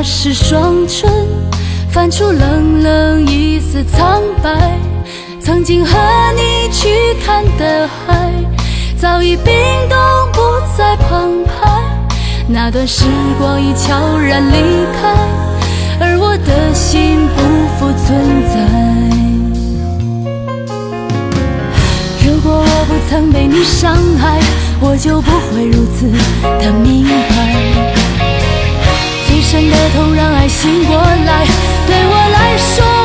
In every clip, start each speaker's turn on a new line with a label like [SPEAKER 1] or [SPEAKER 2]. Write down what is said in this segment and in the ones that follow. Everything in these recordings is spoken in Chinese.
[SPEAKER 1] 打湿双唇，泛出冷冷一丝苍白。曾经和你去看的海，早已冰冻不再澎湃。那段时光已悄然离开，而我的心不复存在。如果我不曾被你伤害，我就不会如此的明白。最深的痛让爱醒过来，对我来说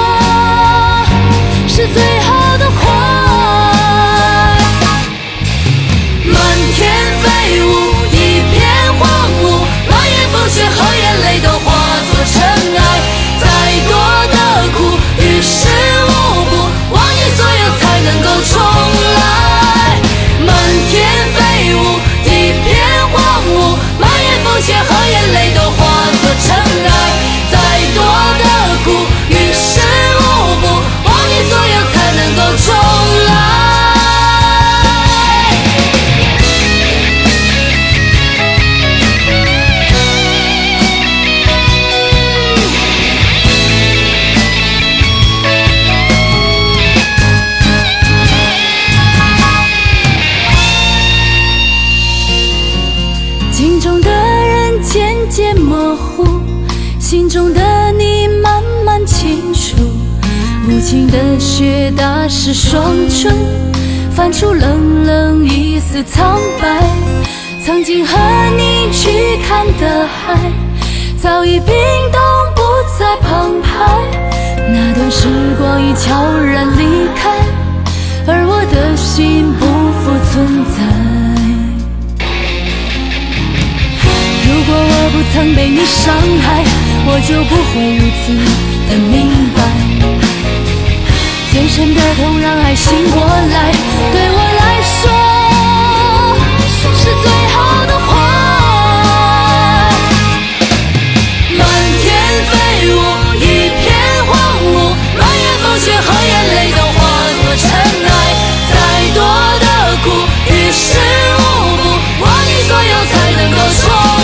[SPEAKER 1] 中的你慢慢清楚。无情的雪打湿双唇，泛出冷冷一丝苍白。曾经和你去看的海，早已冰冻不再澎湃。那段时光已悄然离开，而我的心不曾被你伤害，我就不会如此的明白。最深的痛让爱醒过来，对我来说是最好的话。满天飞舞，一片荒芜，满眼风雪和眼泪都化作尘埃。再多的苦，于事无补，忘记所有才能够说。